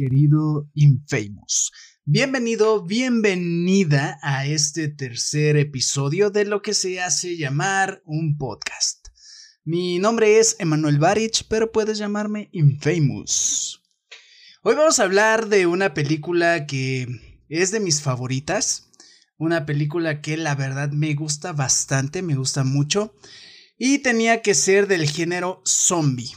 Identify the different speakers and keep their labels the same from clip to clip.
Speaker 1: querido Infamous. Bienvenido, bienvenida a este tercer episodio de lo que se hace llamar un podcast. Mi nombre es Emanuel Barich, pero puedes llamarme Infamous. Hoy vamos a hablar de una película que es de mis favoritas, una película que la verdad me gusta bastante, me gusta mucho, y tenía que ser del género zombie.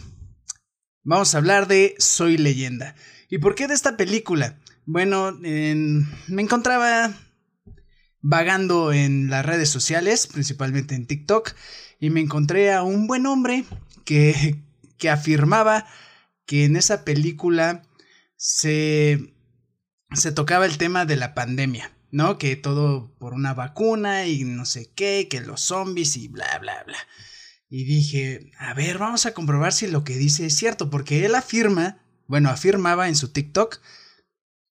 Speaker 1: Vamos a hablar de Soy leyenda. ¿Y por qué de esta película? Bueno, me encontraba vagando en las redes sociales, principalmente en TikTok, y me encontré a un buen hombre que, que afirmaba que en esa película se, se tocaba el tema de la pandemia, ¿no? Que todo por una vacuna y no sé qué, que los zombies y bla, bla, bla. Y dije, a ver, vamos a comprobar si lo que dice es cierto, porque él afirma bueno, afirmaba en su TikTok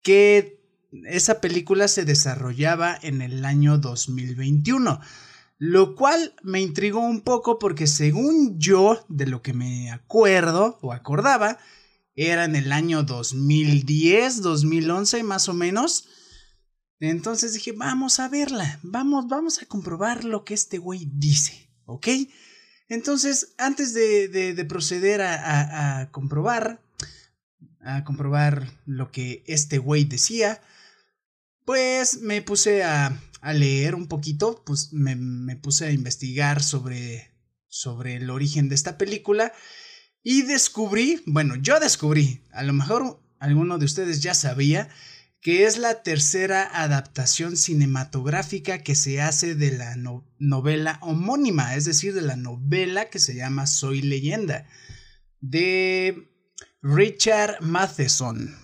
Speaker 1: que esa película se desarrollaba en el año 2021, lo cual me intrigó un poco porque según yo, de lo que me acuerdo o acordaba, era en el año 2010, 2011 más o menos. Entonces dije, vamos a verla, vamos, vamos a comprobar lo que este güey dice, ¿ok? Entonces, antes de, proceder a comprobar, a comprobar lo que este güey decía, pues me puse a, a leer un poquito, pues me, me, puse a investigar sobre, sobre el origen de esta película y descubrí, bueno, yo descubrí, a lo mejor alguno de ustedes ya sabía, que es la tercera adaptación cinematográfica que se hace de la novela homónima, es decir, de la novela que se llama Soy leyenda, de Richard Matheson.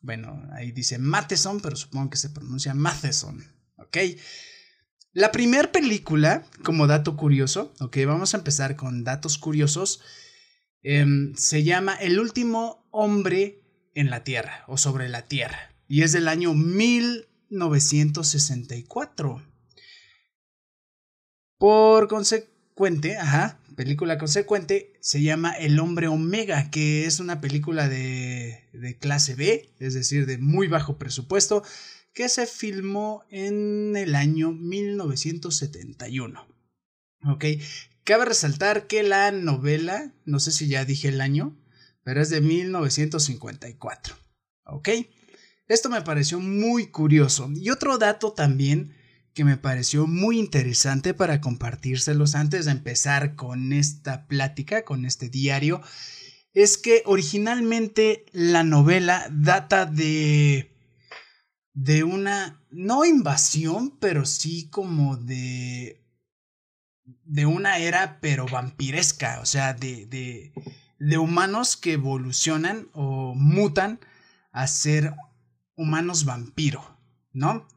Speaker 1: Bueno, ahí dice Matheson, pero supongo que se pronuncia Matheson. ¿Ok? La primera película, como dato curioso, ok, vamos a empezar con datos curiosos, em, se llama El último hombre en la Tierra o sobre la Tierra y es del año 1964. Por consecuente, ajá, película consecuente se llama El hombre omega, que es una película de, clase B, es decir, de muy bajo presupuesto, que se filmó en el año 1971. Ok, cabe resaltar que la novela, no sé si ya dije el año, pero es de 1954. Ok, esto me pareció muy curioso. Y otro dato también que me pareció muy interesante para compartírselos antes de empezar con esta plática, con este diario, es que originalmente la novela data de de una no invasión, pero sí como de de una era pero vampiresca, o sea, de de de humanos que evolucionan o mutan a ser humanos vampiro, ¿no?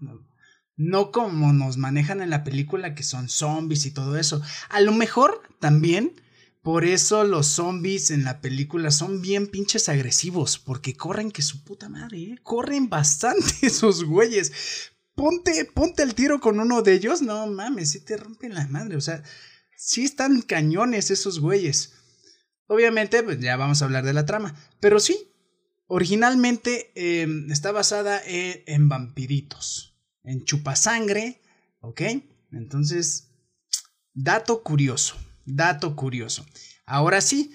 Speaker 1: No como nos manejan en la película que son zombies y todo eso. A lo mejor también por eso los zombies en la película son bien pinches agresivos, porque corren que su puta madre, ¿eh? corren bastante esos güeyes. Ponte, ponte el tiro con uno de ellos, no mames, si te rompen la madre, o sea, sí están cañones esos güeyes. Obviamente, pues ya vamos a hablar de la trama, pero sí, originalmente em, está basada en vampiritos en chupasangre, ¿ok? Entonces, dato curioso, dato curioso. Ahora sí,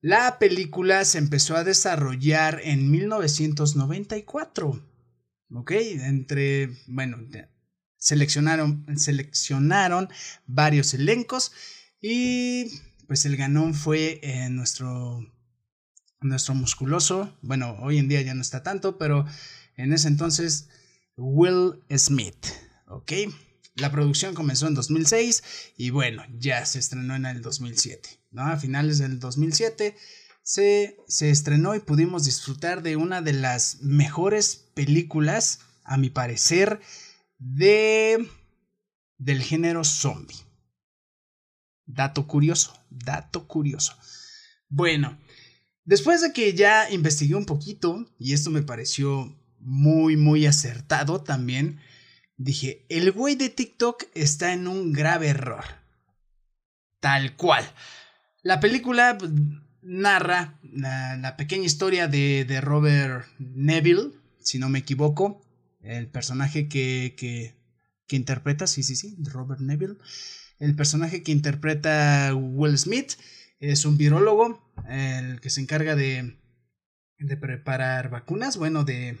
Speaker 1: la película se empezó a desarrollar en 1994, ¿ok? Entre, bueno, seleccionaron, seleccionaron varios elencos y pues el ganón fue eh, nuestro, nuestro musculoso, bueno, hoy en día ya no está tanto, pero en ese entonces Will Smith. ¿Ok? La producción comenzó en 2006 y bueno, ya se estrenó en el 2007. ¿no? A finales del 2007 se, se estrenó y pudimos disfrutar de una de las mejores películas, a mi parecer, de del género zombie. Dato curioso, dato curioso. Bueno, después de que ya investigué un poquito, y esto me pareció muy, muy acertado también. Dije, el güey de TikTok está en un grave error. Tal cual. La película, pues, narra la, pequeña historia de, de, Robert Neville, si no me equivoco, el personaje que, que, que interpreta, sí, sí, sí, Robert Neville, el personaje que interpreta Will Smith es un virólogo, el que se encarga de, de preparar vacunas, bueno, de,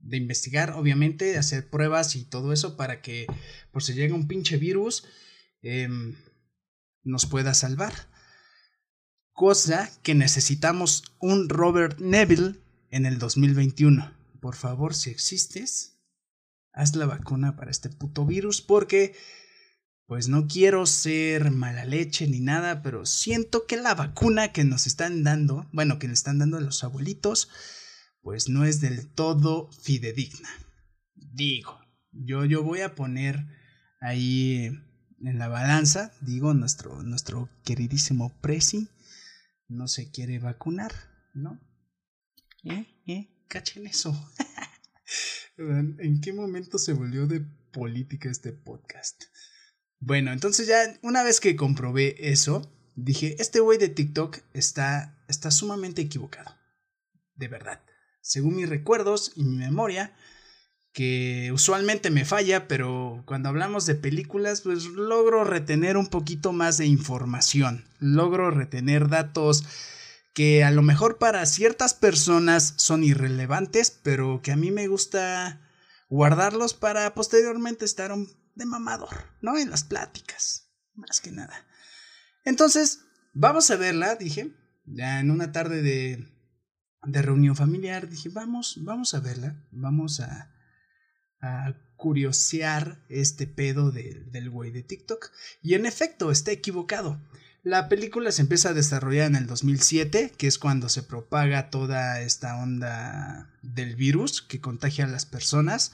Speaker 1: de investigar, obviamente, hacer pruebas y todo eso para que por si llega un pinche virus em, nos pueda salvar. Cosa que necesitamos un Robert Neville en el 2021. Por favor, si existes, haz la vacuna para este puto virus porque pues no quiero ser mala leche ni nada, pero siento que la vacuna que nos están dando, bueno, que le están dando a los abuelitos, pues no es del todo fidedigna. Digo, yo, yo voy a poner ahí en la balanza, digo, nuestro, nuestro queridísimo Prezi no se quiere vacunar, ¿no? ¿Eh? ¿Eh? Cachen eso. ¿En qué momento se volvió de política este podcast? Bueno, entonces ya una vez que comprobé eso, dije, este güey de TikTok está, está sumamente equivocado. De verdad según mis recuerdos y mi memoria, que usualmente me falla, pero cuando hablamos de películas, pues logro retener un poquito más de información, logro retener datos que a lo mejor para ciertas personas son irrelevantes, pero que a mí me gusta guardarlos para posteriormente estar de mamador, ¿no? En las pláticas, más que nada. Entonces, vamos a verla, dije, ya en una tarde de, de reunión familiar, dije, vamos, vamos a verla, vamos a, a curiosear este pedo del güey de TikTok. Y en efecto, está equivocado. La película se empieza a desarrollar en el 2007, que es cuando se propaga toda esta onda del virus que contagia a las personas.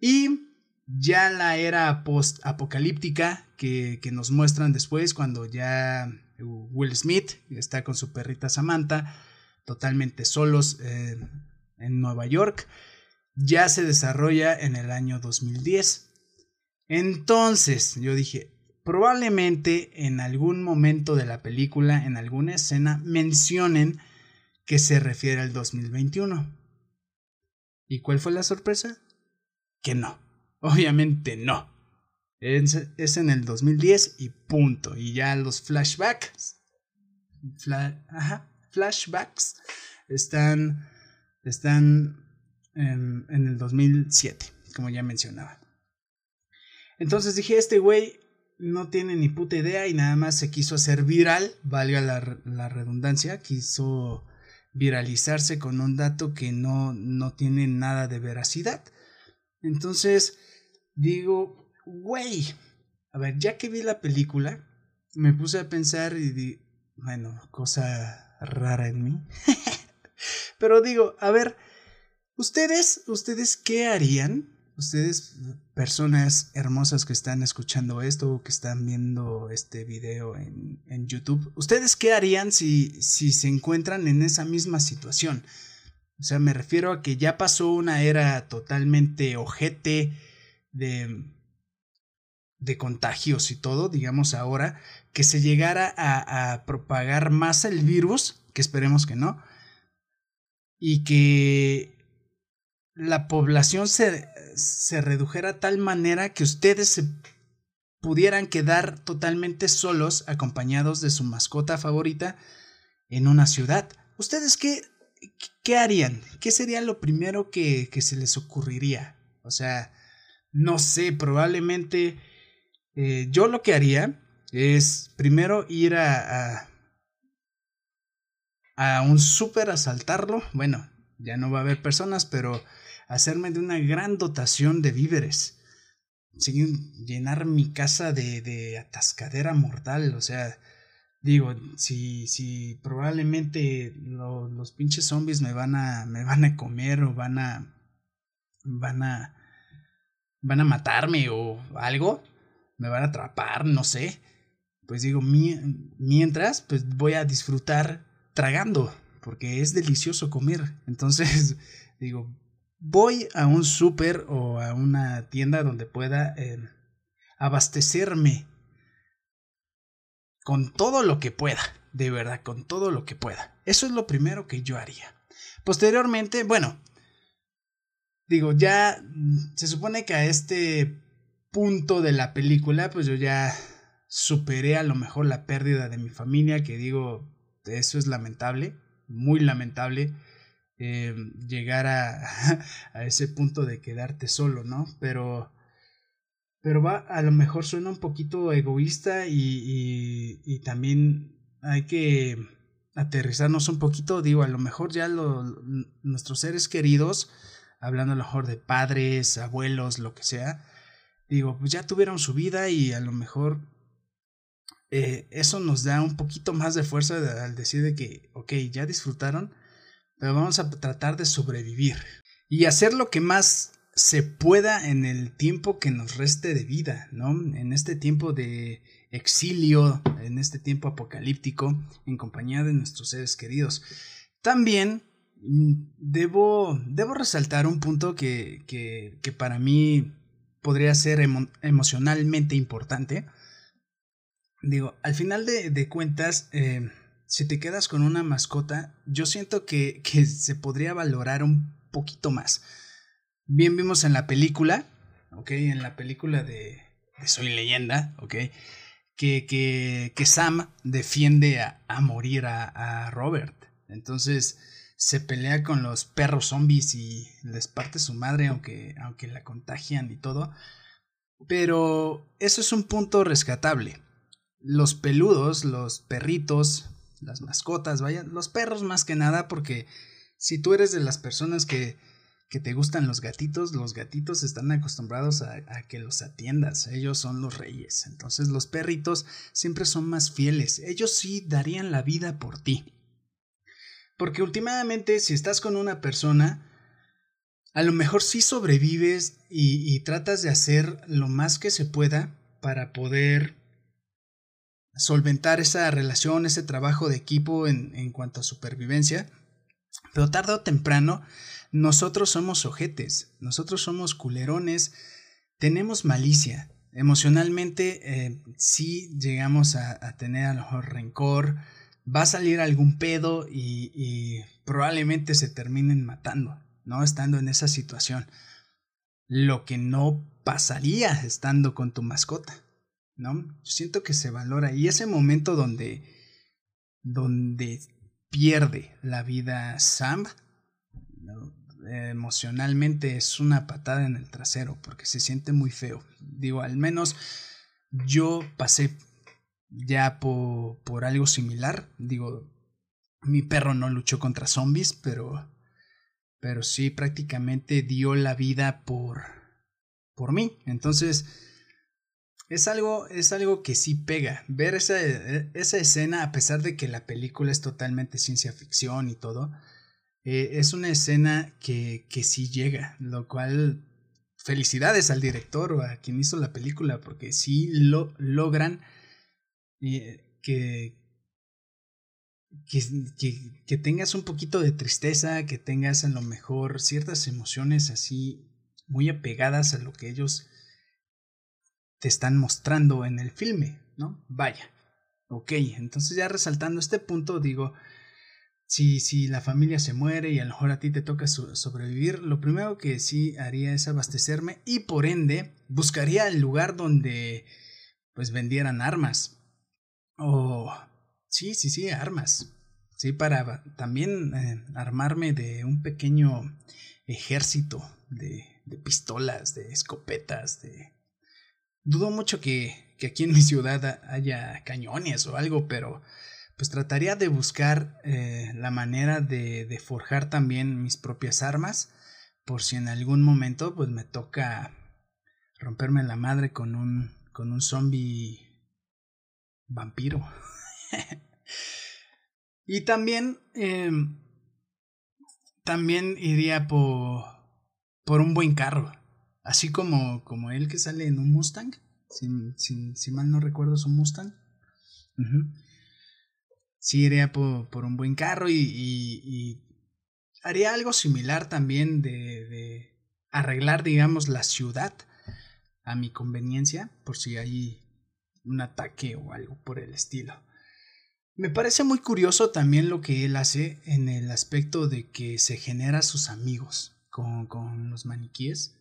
Speaker 1: Y ya la era post-apocalíptica que, que nos muestran después, cuando ya Will Smith está con su perrita Samantha, totalmente solos en Nueva York, ya se desarrolla en el año 2010. Entonces, yo dije, probablemente en algún momento de la película, en alguna escena, mencionen que se refiere al 2021. ¿Y cuál fue la sorpresa? Que no. Obviamente no. Es, en el 2010 y punto. Y ya los flashbacks. ajá, flashbacks están, están en, en el 2007, como ya mencionaba. Entonces dije, este güey no tiene ni puta idea y nada más se quiso hacer viral, valga la, la, redundancia, quiso viralizarse con un dato que no, no tiene nada de veracidad. Entonces digo, güey, a ver, ya que vi la película, me puse a pensar y di, bueno, cosa rara en mí. Pero digo, a ver, ustedes, ustedes qué harían? Ustedes, personas hermosas que están escuchando esto o que están viendo este video en, en YouTube, ¿ustedes qué harían si, si se encuentran en esa misma situación? O sea, me refiero a que ya pasó una era totalmente ojete de, de contagios y todo, digamos ahora, que se llegara a, propagar más el virus, que esperemos que no, y que la población se, se redujera a tal manera que ustedes se pudieran quedar totalmente solos, acompañados de su mascota favorita, en una ciudad. ¿Ustedes qué, qué harían? ¿Qué sería lo primero que, que se les ocurriría? O sea, no sé, probablemente eh, yo lo que haría es primero ir a, a, un súper, asaltarlo. Bueno, ya no va a haber personas, pero hacerme de una gran dotación de víveres. llenar mi casa de, de atascadera mortal. O sea, digo, si, si probablemente los pinches zombies me van a, me van a comer o van a, van a, van a matarme o algo, me van a atrapar, no sé. Pues digo, mientras, pues voy a disfrutar tragando, porque es delicioso comer. Entonces, digo, voy a un súper o a una tienda donde pueda eh, abastecerme con todo lo que pueda, de verdad con todo lo que pueda. Eso es lo primero que yo haría. Posteriormente, bueno, digo, ya se supone que a este punto de la película, pues yo ya superé a lo mejor la pérdida de mi familia, que digo, eso es lamentable, muy lamentable. Eh, llegar a, a, ese punto de quedarte solo, ¿no? Pero, pero va, a lo mejor suena un poquito egoísta y, y, y también hay que aterrizarnos un poquito, digo, a lo mejor ya lo, nuestros seres queridos, hablando a lo mejor de padres, abuelos, lo que sea, digo, pues ya tuvieron su vida y a lo mejor eh, eso nos da un poquito más de fuerza al decir de que, ok, ya disfrutaron, pero vamos a tratar de sobrevivir y hacer lo que más se pueda en el tiempo que nos reste de vida, ¿no? En este tiempo de exilio, en este tiempo apocalíptico, en compañía de nuestros seres queridos. También mm, debo, debo resaltar un punto que, que, que para mí podría ser emocionalmente importante. Digo, al final de, cuentas, eh, si te quedas con una mascota, yo siento que, que se podría valorar un poquito más. Bien vimos en la película, ok, en la película de, Soy leyenda, que, que, que Sam defiende a, a morir a, Robert. Entonces se pelea con los perros zombies y les parte su madre, aunque, aunque la contagian y todo. Pero eso es un punto rescatable. Los peludos, los perritos, las mascotas, vaya, los perros más que nada, porque si tú eres de las personas que, que te gustan los gatitos, los gatitos están acostumbrados a, a, que los atiendas, ellos son los reyes, entonces los perritos siempre son más fieles, ellos sí darían la vida por ti. Porque últimamente si estás con una persona, a lo mejor sí sobrevives y, y tratas de hacer lo más que se pueda para poder solventar esa relación, ese trabajo de equipo en, en cuanto a supervivencia. Pero tarde o temprano, nosotros somos ojetes, nosotros somos culerones, tenemos malicia. Emocionalmente, eh, sí llegamos a, a, tener a lo mejor rencor, va a salir algún pedo y, y probablemente se terminen matando, ¿no? Estando en esa situación. Lo que no pasaría estando con tu mascota. ¿no? Yo siento que se valora y ese momento donde donde pierde la vida Sam emocionalmente es una patada en el trasero porque se siente muy feo. Digo, al menos yo pasé ya por, por algo similar. Digo, mi perro no luchó contra zombies, pero pero sí prácticamente dio la vida por por mí. Entonces, es algo, es algo que sí pega. Ver esa, esa escena, a pesar de que la película es totalmente ciencia ficción y todo, eh, es una escena que, que sí llega, lo cual felicidades al director o a quien hizo la película, porque sí lo logran eh, que, que, que, tengas un poquito de tristeza, que tengas a lo mejor ciertas emociones así muy apegadas a lo que ellos te están mostrando en el filme, ¿no? Vaya. Ok, entonces ya resaltando este punto, digo, si, si la familia se muere y a lo mejor a ti te toca sobrevivir, lo primero que sí haría es abastecerme y por ende buscaría el lugar donde pues vendieran armas. O... sí, sí, sí, armas. Sí, para también eh, armarme de un pequeño ejército de, de pistolas, de escopetas, de Dudo mucho que, que aquí en mi ciudad haya cañones o algo, pero pues trataría de buscar eh, la manera de, de, forjar también mis propias armas por si en algún momento pues me toca romperme la madre con un con un zombie vampiro y también eh, también iría por por un buen carro Así como, como él que sale en un Mustang. Si, si, mal no recuerdo, es un Mustang. Sí, iría por, por, un buen carro y, y, y, haría algo similar también de, de arreglar, digamos, la ciudad a mi conveniencia, por si hay un ataque o algo por el estilo. Me parece muy curioso también lo que él hace en el aspecto de que se genera sus amigos con, con los maniquíes,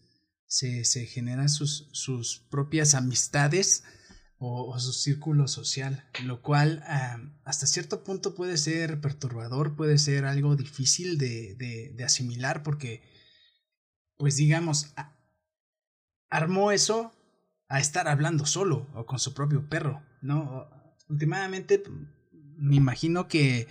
Speaker 1: se, se generan sus, sus propias amistades o, su círculo social, lo cual hasta cierto punto puede ser perturbador, puede ser algo difícil de, de asimilar porque, pues digamos, armó eso a estar hablando solo o con su propio perro, ¿no? Últimamente me imagino que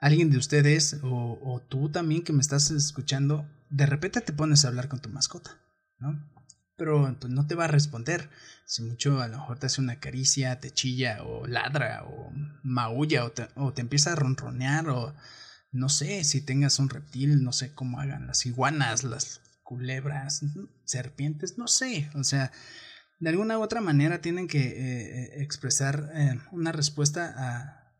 Speaker 1: alguien de ustedes o, o, tú también que me estás escuchando, de repente te pones a hablar con tu mascota, ¿no? Pero pues, no te va a responder. Si mucho a lo mejor te hace una caricia, te chilla o ladra o maulla o te, o te empieza a ronronear o no sé si tengas un reptil, no sé cómo hagan las iguanas, las culebras, serpientes, no sé, o sea, de alguna u otra manera tienen que eh, eh, expresar eh, una respuesta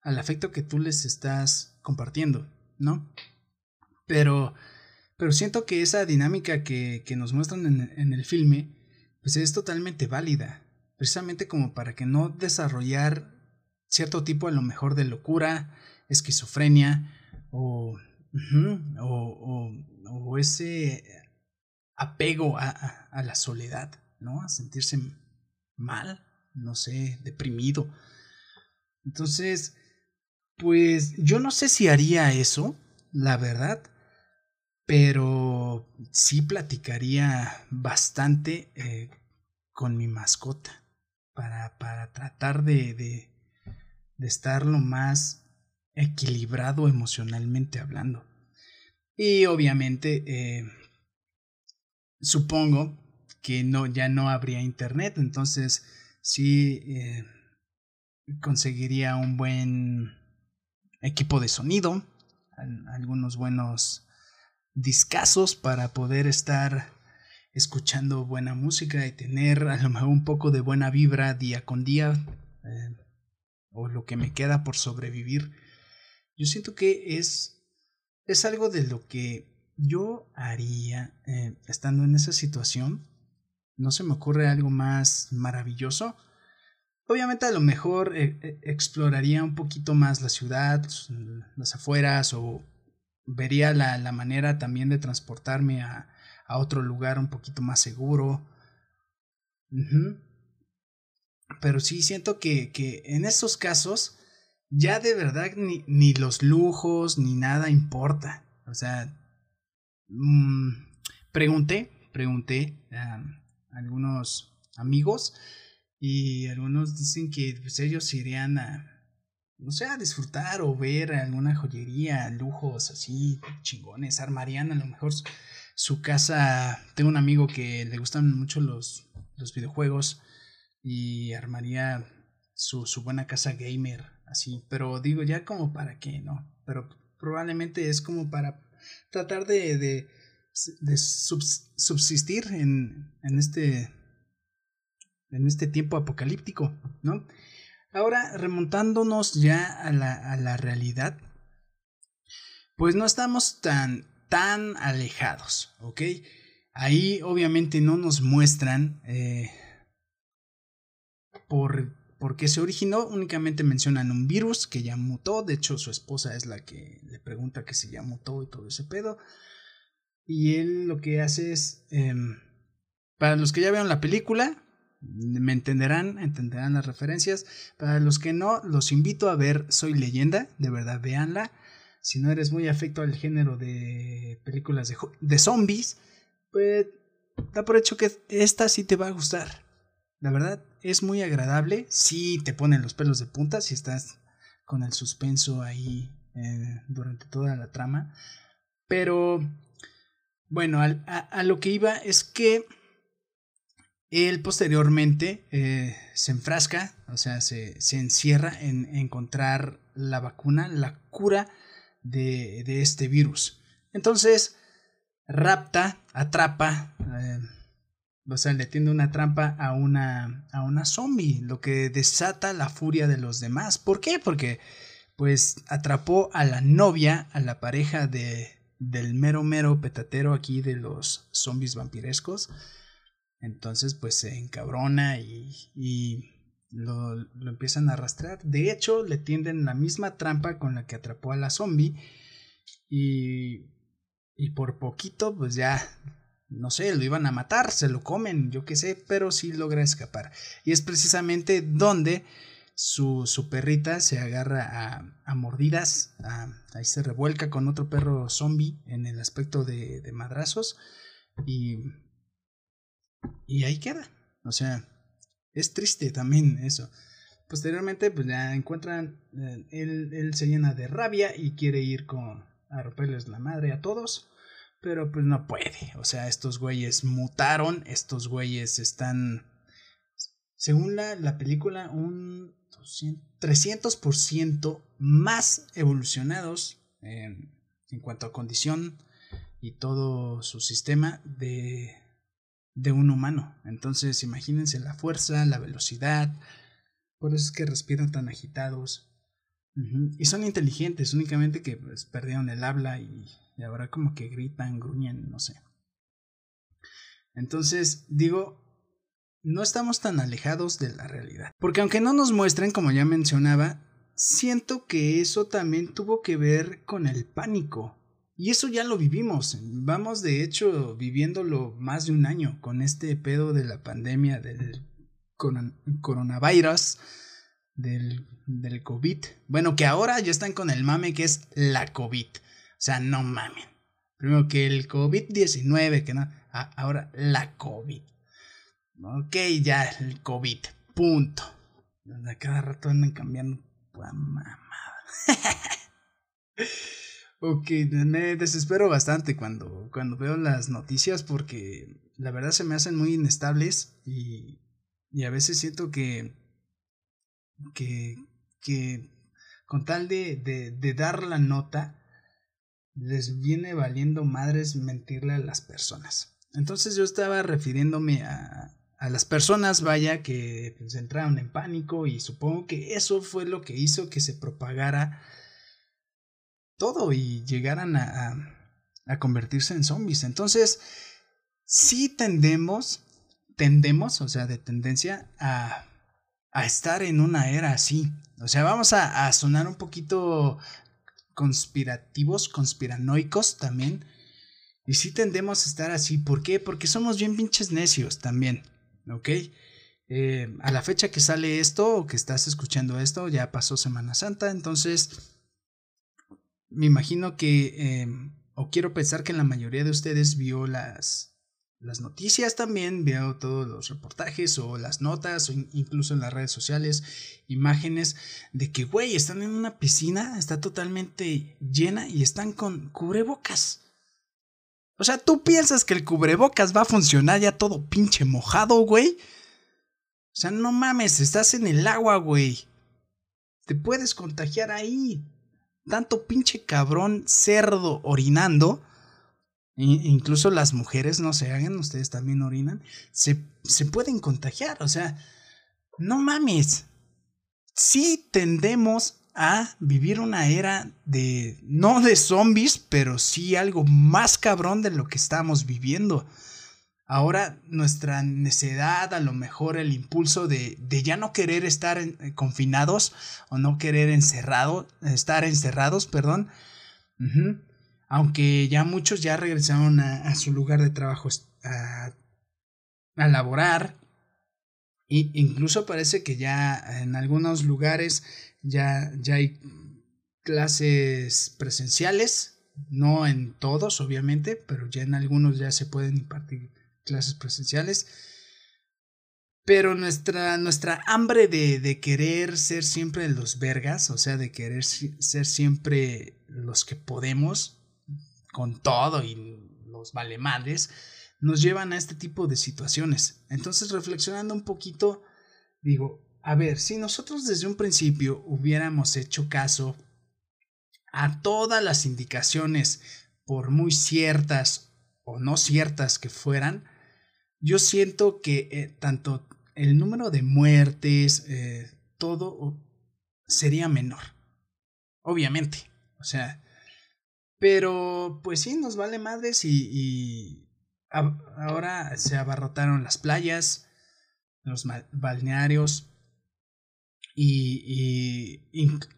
Speaker 1: al afecto que tú les estás compartiendo, ¿no? Pero, pero siento que esa dinámica que, que nos muestran en, el filme, pues es totalmente válida, precisamente como para que no desarrollar cierto tipo a lo mejor de locura, esquizofrenia o, o, o, ese apego a, a la soledad, ¿no? A sentirse mal, no sé, deprimido. Entonces, pues yo no sé si haría eso, la verdad, pero sí platicaría bastante eh, con mi mascota para, para tratar de, de, de, estar lo más equilibrado emocionalmente hablando. Y obviamente eh, supongo que no, ya no habría internet, entonces sí eh, conseguiría un buen equipo de sonido, algunos buenos discazos para poder estar escuchando buena música y tener a lo mejor un poco de buena vibra día con día eh, o lo que me queda por sobrevivir. Yo siento que es, es algo de lo que yo haría eh, estando en esa situación. No se me ocurre algo más maravilloso Obviamente a lo mejor eh, eh, exploraría un poquito más la ciudad, las afueras o vería la, la manera también de transportarme a, a, otro lugar un poquito más seguro. Pero sí siento que, que en estos casos ya de verdad ni, ni los lujos ni nada importa. O sea, mmm, pregunté, pregunté algunos amigos y algunos dicen que pues, ellos irían a, no sé, a disfrutar o ver alguna joyería, lujos así, chingones, armarían a lo mejor su, casa. Tengo un amigo que le gustan mucho los, los videojuegos y armaría su, su buena casa gamer, así, pero digo ya como para qué, ¿no? Pero probablemente es como para tratar de, de, de subsistir en, en este en este tiempo apocalíptico, ¿no? Ahora, remontándonos ya a la, a la realidad, pues no estamos tan, tan alejados, ¿ok? Ahí obviamente no nos muestran eh, por, por qué se originó, únicamente mencionan un virus que ya mutó, de hecho su esposa es la que le pregunta que se ya mutó y todo ese pedo, y él lo que hace es, eh, para los que ya vieron la película, me entenderán, entenderán las referencias. Para los que no, los invito a ver Soy leyenda, de verdad, véanla. Si no eres muy afecto al género de películas de, de zombies, pues da por hecho que esta sí te va a gustar. La verdad, es muy agradable. Sí te ponen los pelos de punta si estás con el suspenso ahí eh, durante toda la trama. Pero, bueno, a, a lo que iba es que él posteriormente eh, se enfrasca, o sea, se, se, encierra en encontrar la vacuna, la cura de, de este virus. Entonces, rapta, atrapa, eh, o sea, le tiende una trampa a una, a una zombie, lo que desata la furia de los demás. ¿Por qué? Porque, pues, atrapó a la novia, a la pareja de, del mero mero petatero aquí de los zombies vampirescos entonces, pues se encabrona y, y, lo, empiezan a arrastrar. De hecho, le tienden la misma trampa con la que atrapó a la zombie. Y, y por poquito, pues ya, no sé, lo iban a matar, se lo comen, yo qué sé, pero sí logra escapar. Y es precisamente donde su, su perrita se agarra a, a mordidas, ahí se revuelca con otro perro zombie en el aspecto de, de madrazos. Y, y ahí queda. O sea, es triste también eso. Posteriormente, pues ya encuentran, eh, él, él, se llena de rabia y quiere ir con, a romperles la madre a todos, pero pues no puede. O sea, estos güeyes mutaron, estos güeyes están, según la, la película, un 300% más evolucionados en, en cuanto a condición y todo su sistema de, de un humano. Entonces, imagínense la fuerza, la velocidad, por eso es que respiran tan agitados. Y son inteligentes, únicamente que pues, perdieron el habla y, y, ahora como que gritan, gruñen, no sé. Entonces, digo, no estamos tan alejados de la realidad. Porque aunque no nos muestren, como ya mencionaba, siento que eso también tuvo que ver con el pánico. Y eso ya lo vivimos. Vamos de hecho viviéndolo más de un año con este pedo de la pandemia del coronavirus, del, COVID. Bueno, que ahora ya están con el mame que es la COVID. O sea, no mamen. Primero que el COVID-19, que no. Ah, ahora la COVID. Ok, ya el COVID. Punto. A cada rato andan cambiando. Ok, me desespero bastante cuando, cuando veo las noticias porque la verdad se me hacen muy inestables y, y a veces siento que, que, que con tal de, de, de dar la nota les viene valiendo madres mentirle a las personas. Entonces yo estaba refiriéndome a, a las personas, vaya, que pues, entraron en pánico y supongo que eso fue lo que hizo que se propagara todo y llegaran a, a, convertirse en zombies. Entonces, sí tendemos, tendemos, o sea, de tendencia a, a estar en una era así. O sea, vamos a, a sonar un poquito conspirativos, conspiranoicos también. Y sí tendemos a estar así. ¿Por qué? Porque somos bien pinches necios también. ¿Ok? Eh, a la fecha que sale esto o que estás escuchando esto, ya pasó Semana Santa. Entonces, me imagino que, eh, o quiero pensar que la mayoría de ustedes vio las, las noticias también, vio todos los reportajes o las notas o incluso en las redes sociales, imágenes de que, güey, están en una piscina, está totalmente llena y están con cubrebocas. O sea, ¿tú piensas que el cubrebocas va a funcionar ya todo pinche mojado, güey? O sea, no mames, estás en el agua, güey. Te puedes contagiar ahí tanto pinche cabrón cerdo orinando, incluso las mujeres no se hagan, ustedes también orinan, se, se pueden contagiar, o sea, no mames. Sí tendemos a vivir una era de, no de zombies, pero sí algo más cabrón de lo que estamos viviendo. Ahora nuestra necedad, a lo mejor el impulso de, de ya no querer estar eh, confinados o no querer encerrado, estar encerrados, perdón. Aunque ya muchos ya regresaron a, su lugar de trabajo a, a laborar. E incluso parece que ya en algunos lugares ya, ya hay clases presenciales, no en todos obviamente, pero ya en algunos ya se pueden impartir clases presenciales. Pero nuestra, nuestra hambre de, de, querer ser siempre los vergas, o sea, de querer ser siempre los que podemos, con todo y los valemadres, nos llevan a este tipo de situaciones. Entonces, reflexionando un poquito, digo, a ver, si nosotros desde un principio hubiéramos hecho caso a todas las indicaciones, por muy ciertas o no ciertas que fueran, yo siento que eh, tanto el número de muertes, eh, todo sería menor. Obviamente. O sea. Pero, pues sí, nos vale madres y, y ahora se abarrotaron las playas, los balnearios. Y,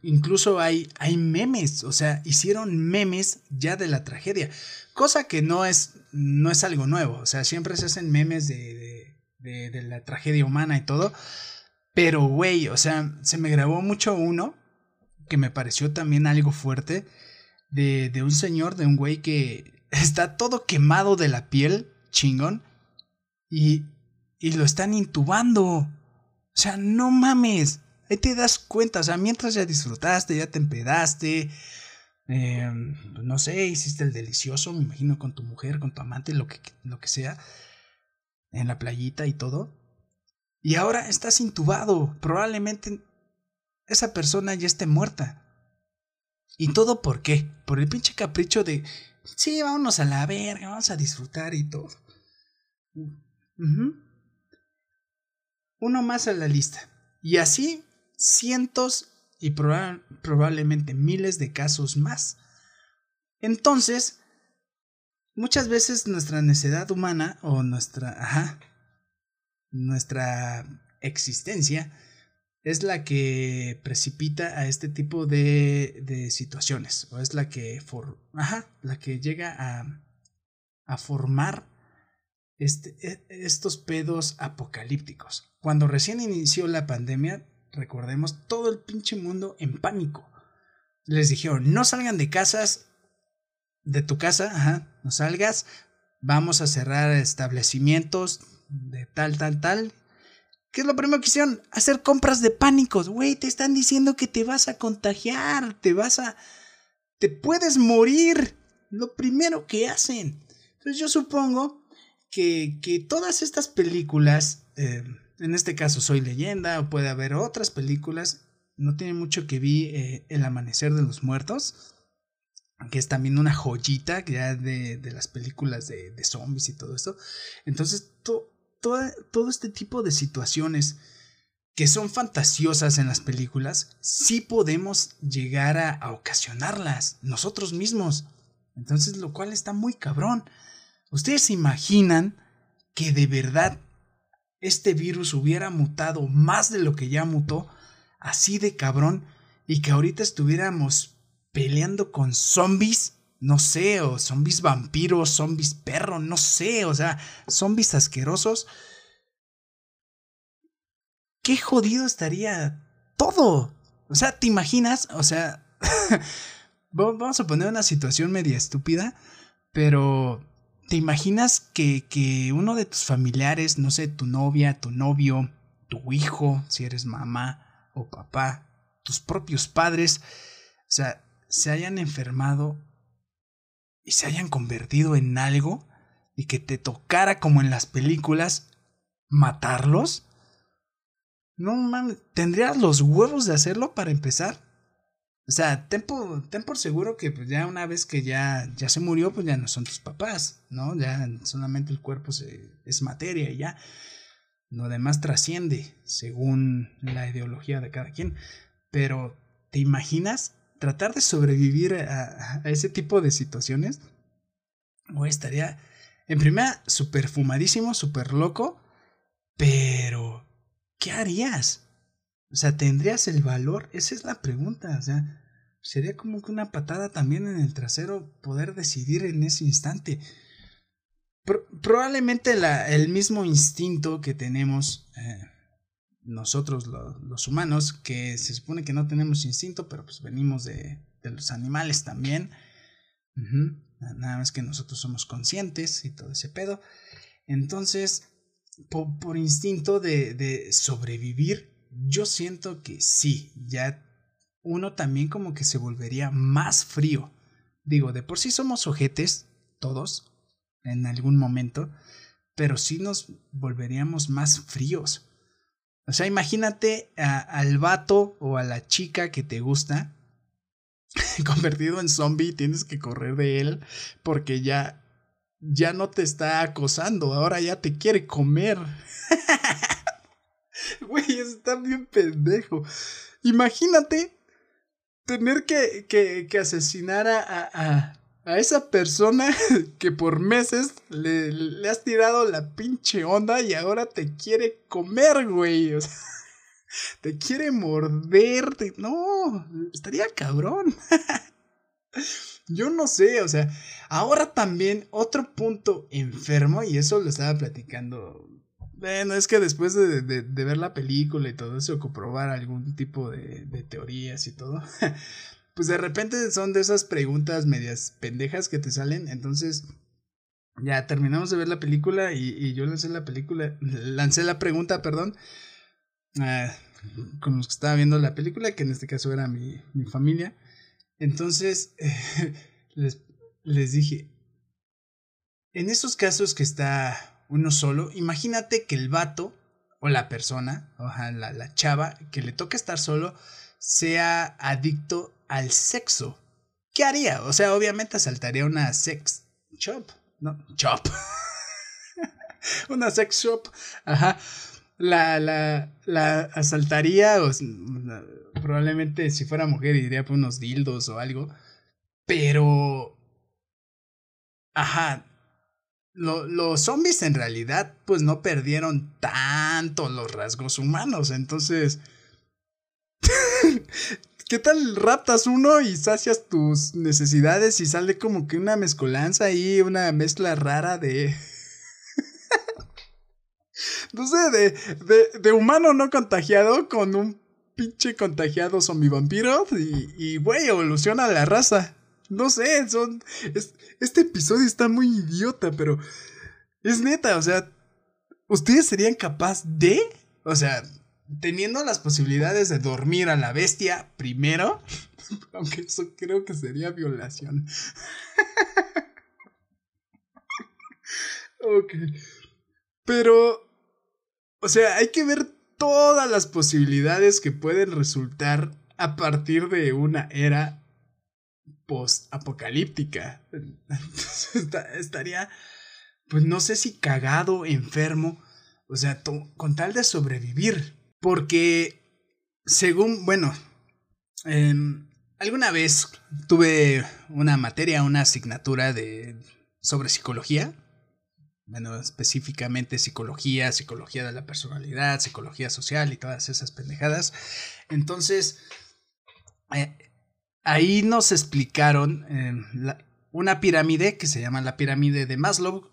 Speaker 1: incluso hay, hay memes, o sea, hicieron memes ya de la tragedia, cosa que no es, no es algo nuevo, o sea, siempre se hacen memes de, de, de la tragedia humana y todo, pero güey, o sea, se me grabó mucho uno que me pareció también algo fuerte, de, de un señor, de un güey que está todo quemado de la piel, chingón, y, y lo están intubando. O sea, no mames. Ahí te das cuenta, o sea, mientras ya disfrutaste, ya te empedaste, eh, no sé, hiciste el delicioso, me imagino, con tu mujer, con tu amante, lo que, lo que sea, en la playita y todo. Y ahora estás intubado. Probablemente esa persona ya esté muerta. ¿Y todo por qué? Por el pinche capricho de, sí, vámonos a la verga, vamos a disfrutar y todo. Uno más a la lista. Y así cientos y probablemente miles de casos más. Entonces, muchas veces nuestra necedad humana o nuestra, ajá, nuestra existencia es la que precipita a este tipo de, de situaciones o es la que, for, ajá, la que llega a, a formar este, e, estos pedos apocalípticos. Cuando recién inició la pandemia, recordemos, todo el pinche mundo en pánico. Les dijeron, no salgan de casas, de tu casa, ajá, no salgas, vamos a cerrar establecimientos de tal, tal, tal, ¿Qué es lo primero que hicieron? Hacer compras de pánicos. Güey, te están diciendo que te vas a contagiar, te vas a... te puedes morir. Lo primero que hacen. Entonces yo supongo que, que todas estas películas, eh, en este caso Soy leyenda, o puede haber otras películas, no tiene mucho que vi eh, El Amanecer de los Muertos, que es también una joyita ya de, de las películas de, de, zombies y todo esto. Entonces, todo, este tipo de situaciones que son fantasiosas en las películas, sí podemos llegar a, ocasionarlas nosotros mismos. Entonces, lo cual está muy cabrón. ¿Ustedes se imaginan que de verdad este virus hubiera mutado más de lo que ya mutó, así de cabrón, y que ahorita estuviéramos peleando con zombies? No sé, o zombies vampiros, zombies perro, no sé, o sea, zombies asquerosos qué jodido estaría todo. O sea, ¿te imaginas? O sea, vamos a poner una situación media estúpida, pero ¿te imaginas que, que uno de tus familiares, no sé, tu novia, tu novio, tu hijo, si eres mamá o papá, tus propios padres, o sea, se hayan enfermado y se hayan convertido en algo y que te tocara como en las películas matarlos? No mames, ¿tendrías los huevos de hacerlo para empezar? O sea, ten por, ten por seguro que pues ya una vez que ya, ya se murió, pues ya no son tus papás, ¿no? Ya solamente el cuerpo es materia y ya. Lo demás trasciende según la ideología de cada quien. Pero, ¿te imaginas tratar de sobrevivir a, a ese tipo de situaciones? O estaría, en primera, súper fumadísimo, súper loco, pero ¿qué harías? O sea, ¿tendrías el valor? Esa es la pregunta. O sea, sería como que una patada también en el trasero poder decidir en ese instante. probablemente la, el mismo instinto que tenemos eh, nosotros los humanos, que se supone que no tenemos instinto, pero pues venimos de, de los animales también. Nada más que nosotros somos conscientes y todo ese pedo. Entonces, por, instinto de, de sobrevivir, yo siento que sí, ya uno también como que se volvería más frío. Digo, de por sí somos ojetes, todos, en algún momento, pero sí nos volveríamos más fríos. O sea, imagínate al vato o a la chica que te gusta convertido en zombie, tienes que correr de él porque ya ya no te está acosando, ahora ya te quiere comer. Güey, está bien pendejo. Imagínate tener que, que, que asesinar a, a, a, esa persona que por meses le, le, has tirado la pinche onda y ahora te quiere comer, güey. O sea, te quiere morderte. No, estaría cabrón. Yo no sé, o sea, ahora también otro punto enfermo, y eso lo estaba platicando. Bueno, es que después de, ver la película y todo eso, comprobar algún tipo de, de teorías y todo, pues de repente son de esas preguntas medias pendejas que te salen. Entonces, ya terminamos de ver la película y, yo lancé la película, lancé la pregunta, perdón, con los que estaba viendo la película, que en este caso era mi, mi familia. Entonces, les, les dije, en esos casos que está uno solo, imagínate que el vato o la persona, o la, la chava que le toca estar solo, sea adicto al sexo. ¿Qué haría? O sea, obviamente asaltaría una sex shop. No, shop. una sex shop. Ajá. La, la, la asaltaría, probablemente si fuera mujer iría por unos dildos o algo. Pero. Ajá. Los zombies en realidad, pues no perdieron tanto los rasgos humanos. Entonces. ¿Qué tal raptas uno y sacias tus necesidades y sale como que una mezcolanza ahí, una mezcla rara de... no sé, de, de, de, humano no contagiado con un pinche contagiado zombie vampiro y, y güey, evoluciona la raza. No sé, son... este episodio está muy idiota, pero... Es neta, o sea... ¿Ustedes serían capaz de...? O sea, teniendo las posibilidades de dormir a la bestia primero, aunque eso creo que sería violación. ok. Pero, o sea, hay que ver todas las posibilidades que pueden resultar a partir de una era post-apocalíptica. estaría, pues no sé si cagado, enfermo, o sea, con tal de sobrevivir. Porque, según, bueno, em, alguna vez tuve una materia, una asignatura de, sobre psicología. Bueno, específicamente psicología, psicología de la personalidad, psicología social y todas esas pendejadas. Entonces, eh, ahí nos explicaron em, una pirámide que se llama la pirámide de Maslow,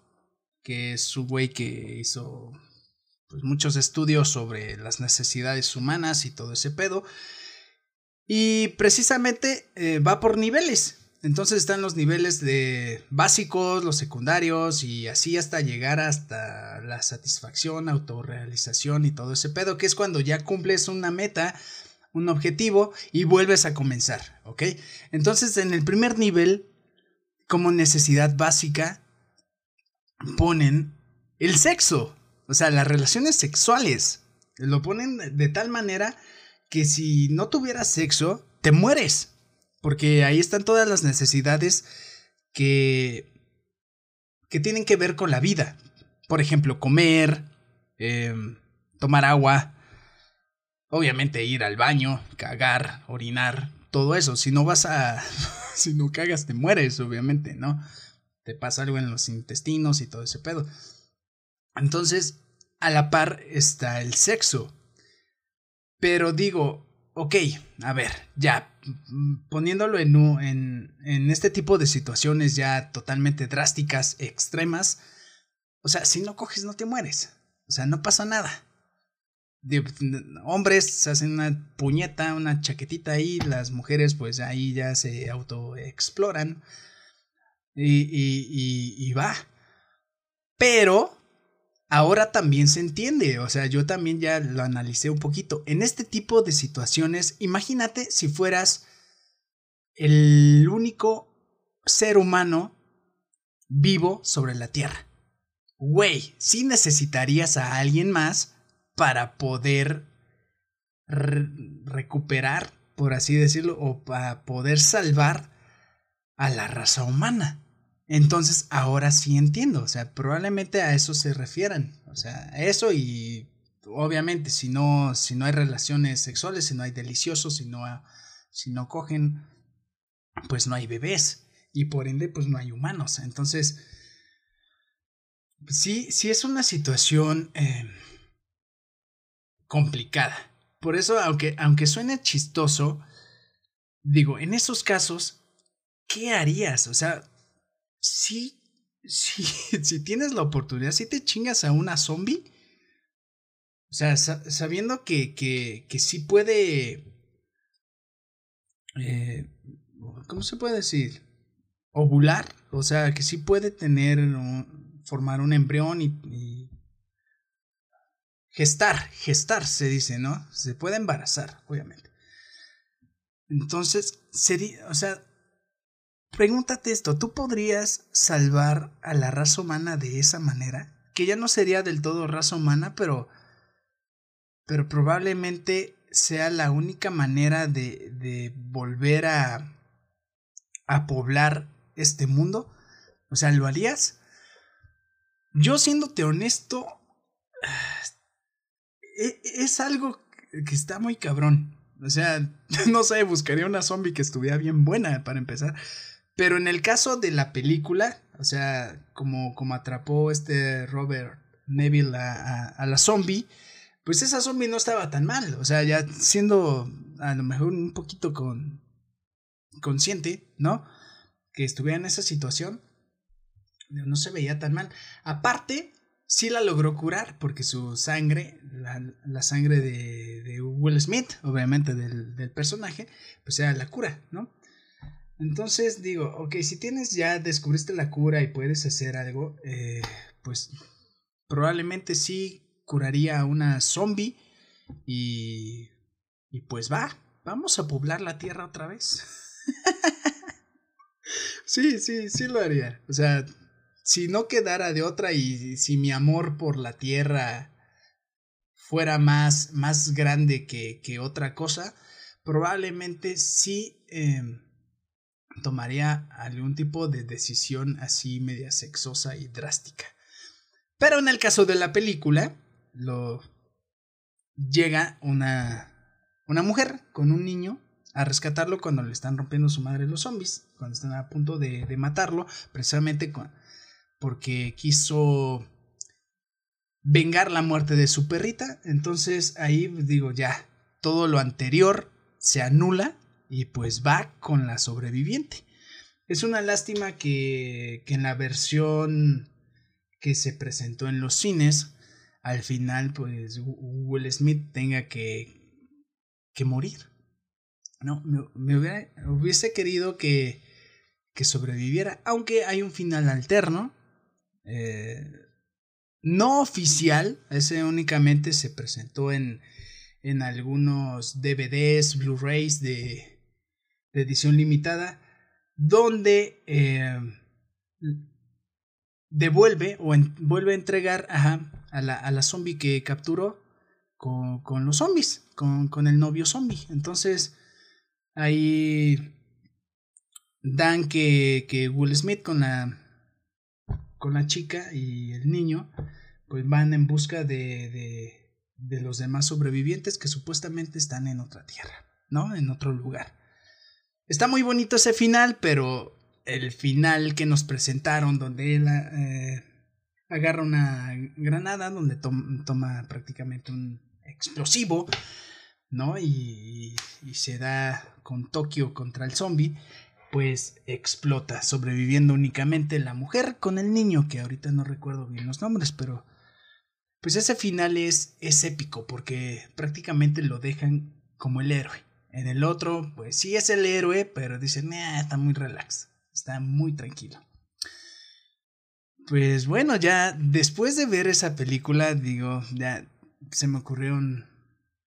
Speaker 1: que es su güey que hizo pues, muchos estudios sobre las necesidades humanas y todo ese pedo. Y precisamente eh, va por niveles. Entonces están los niveles de básicos, los secundarios y así hasta llegar hasta la satisfacción, autorrealización y todo ese pedo, que es cuando ya cumples una meta, un objetivo y vuelves a comenzar, ¿ok? Entonces en el primer nivel, como necesidad básica, ponen el sexo. O sea, las relaciones sexuales lo ponen de tal manera que si no tuvieras sexo, te mueres. Porque ahí están todas las necesidades que, que tienen que ver con la vida. Por ejemplo, comer, em, tomar agua, obviamente ir al baño, cagar, orinar, todo eso. Si no vas a... si no cagas, te mueres, obviamente, ¿no? Te pasa algo en los intestinos y todo ese pedo. Entonces, a la par está el sexo. Pero digo, ok, a ver, ya, poniéndolo en, en, en este tipo de situaciones ya totalmente drásticas, extremas, o sea, si no coges no te mueres. O sea, no pasa nada. Hombres se hacen una puñeta, una chaquetita ahí, las mujeres pues ahí ya se autoexploran y, y, y, va. Pero ahora también se entiende, o sea, yo también ya lo analicé un poquito. En este tipo de situaciones, imagínate si fueras el único ser humano vivo sobre la Tierra. Güey, sí necesitarías a alguien más para poder recuperar, por así decirlo, o para poder salvar a la raza humana. Entonces, ahora sí entiendo, o sea, probablemente a eso se refieran, o sea, eso y obviamente si no, si no hay relaciones sexuales, si no hay deliciosos, si no, si no cogen, pues no hay bebés y por ende pues no hay humanos. Entonces, sí, sí es una situación eh, complicada. por eso, aunque, aunque suene chistoso, digo, en esos casos, ¿qué harías? O sea, si, tienes la oportunidad, si te chingas a una zombie, o sea, sabiendo que, que, que sí puede... Eh, ¿Cómo se puede decir? Ovular. O sea, que sí puede tener, formar un embrión y, gestar, gestar se dice, ¿no? Se puede embarazar, obviamente. Entonces, sería, o sea, pregúntate esto, ¿tú podrías salvar a la raza humana de esa manera? Que ya no sería del todo raza humana, pero pero probablemente sea la única manera de, de volver a, a poblar este mundo. O sea, ¿lo harías? Yo siéndote honesto, es algo que está muy cabrón. O sea, no sé, buscaría una zombie que estuviera bien buena para empezar. Pero en el caso de la película, o sea, como, como atrapó este Robert Neville a, a la zombie, pues esa zombie no estaba tan mal. O sea, ya siendo a lo mejor un poquito con, consciente, ¿no? Que estuviera en esa situación, no se veía tan mal. Aparte, sí la logró curar porque su sangre, la, sangre de, de, Will Smith, obviamente del, del, personaje, pues era la cura, ¿no? Entonces digo, ok, si tienes ya, descubriste la cura y puedes hacer algo, eh, pues probablemente sí curaría a una zombie y... Y pues va, vamos a poblar la tierra otra vez. sí, sí, sí lo haría. O sea, si no quedara de otra y si mi amor por la tierra fuera más, más grande que, que otra cosa, probablemente sí em, tomaría algún tipo de decisión así media sexosa y drástica. Pero en el caso de la película, lo llega una, una mujer con un niño a rescatarlo cuando le están rompiendo su madre los zombies, cuando están a punto de, de matarlo, precisamente porque quiso vengar la muerte de su perrita. Entonces ahí digo, ya, todo lo anterior se anula y pues va con la sobreviviente. Es una lástima que, que en la versión que se presentó en los cines, al final pues Will Smith tenga que, que morir. No, me, hubiese querido que, que sobreviviera, aunque hay un final alterno, eh, no oficial, ese únicamente se presentó en, en algunos DVDs, Blu-rays de, edición limitada, donde eh, devuelve o vuelve a entregar a la, a la zombie que capturó con, con los zombies, con, con, el novio zombie. Entonces, ahí dan que, que Will Smith con la, con la chica y el niño, pues van en busca de, de, de los demás sobrevivientes que supuestamente están en otra tierra, ¿no? En otro lugar. Está muy bonito ese final, pero el final que nos presentaron, donde él eh, agarra una granada donde toma prácticamente un explosivo, ¿no? Y, y, se da con Tokio contra el zombie, pues explota, sobreviviendo únicamente la mujer con el niño, que ahorita no recuerdo bien los nombres, pero pues ese final es, es épico porque prácticamente lo dejan como el héroe. En el otro, pues sí es el héroe, pero dicen, está muy relax, está muy tranquilo. Pues bueno, ya después de ver esa película, digo, ya se me ocurrieron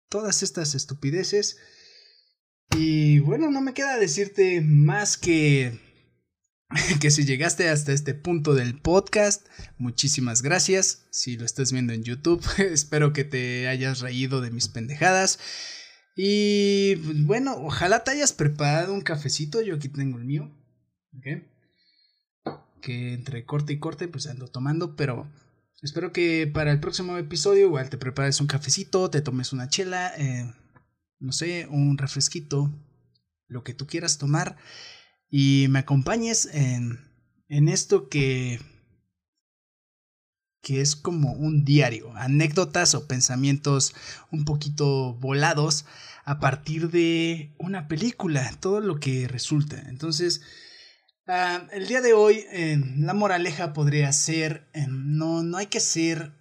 Speaker 1: todas estas estupideces. Y bueno, no me queda decirte más que que si llegaste hasta este punto del podcast, muchísimas gracias. Si lo estás viendo en YouTube, espero que te hayas reído de mis pendejadas. Y bueno, ojalá te hayas preparado un cafecito. Yo aquí tengo el mío. que entre corte y corte pues ando tomando, pero espero que para el próximo episodio igual te prepares un cafecito, te tomes una chela, eh, no sé, un refresquito, lo que tú quieras tomar y me acompañes en, en esto que que es como un diario, anécdotas o pensamientos un poquito volados a partir de una película, todo lo que resulta. Entonces, ah, el día de hoy, la moraleja podría ser, no, no hay que ser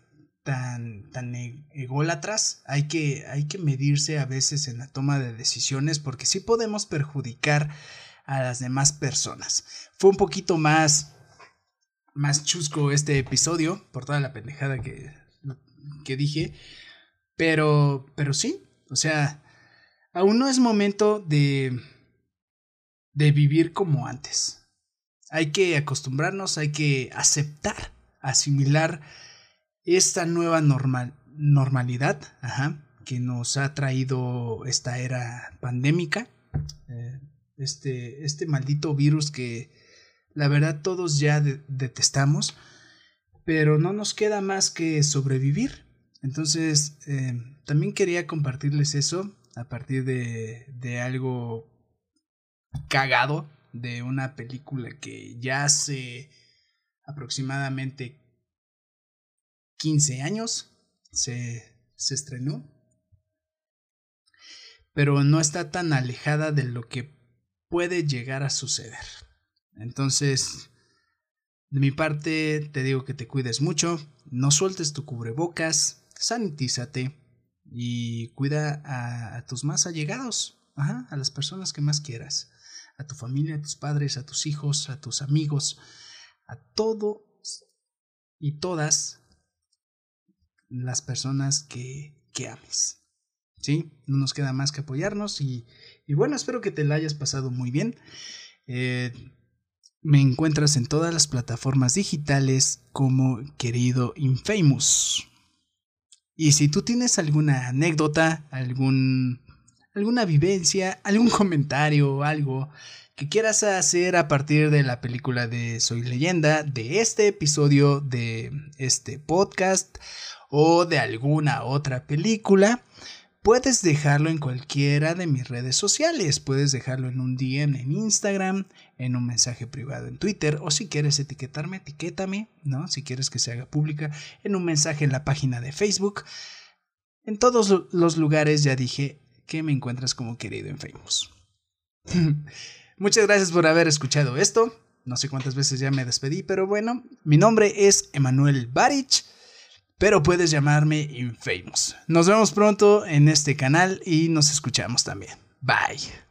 Speaker 1: tan, tan e, ególatras, hay que, hay que medirse a veces en la toma de decisiones porque sí podemos perjudicar a las demás personas. Fue un poquito más, más chusco este episodio por toda la pendejada que, que dije, pero, pero sí, o sea, aún no es momento de, de vivir como antes. Hay que acostumbrarnos, hay que aceptar, asimilar esta nueva normal, normalidad que nos ha traído esta era pandémica, eh, este, este maldito virus que la verdad todos ya detestamos, pero no nos queda más que sobrevivir. Entonces, eh, también quería compartirles eso a partir de, de algo cagado de una película que ya hace aproximadamente 15 años se, se estrenó, pero no está tan alejada de lo que puede llegar a suceder. Entonces, de mi parte, te digo que te cuides mucho, no sueltes tu cubrebocas, sanitízate y cuida a, tus más allegados, a las personas que más quieras, a tu familia, a tus padres, a tus hijos, a tus amigos, a todos y todas las personas que, que ames. ¿Sí? No nos queda más que apoyarnos y, y bueno, espero que te la hayas pasado muy bien. Eh, me encuentras en todas las plataformas digitales como querido Infamous. Y si tú tienes alguna anécdota, algún, alguna vivencia, algún comentario o algo que quieras hacer a partir de la película de Soy leyenda, de este episodio de este podcast o de alguna otra película, puedes dejarlo en cualquiera de mis redes sociales. Puedes dejarlo en un DM en Instagram, en un mensaje privado en Twitter, o si quieres etiquetarme, etiquétame, ¿no? Si quieres que se haga pública, en un mensaje en la página de Facebook. En todos los lugares ya dije que me encuentras como querido en Famous. Muchas gracias por haber escuchado esto. No sé cuántas veces ya me despedí, pero bueno, mi nombre es Emanuel Barich pero puedes llamarme Infamous. Nos vemos pronto en este canal y nos escuchamos también. Bye.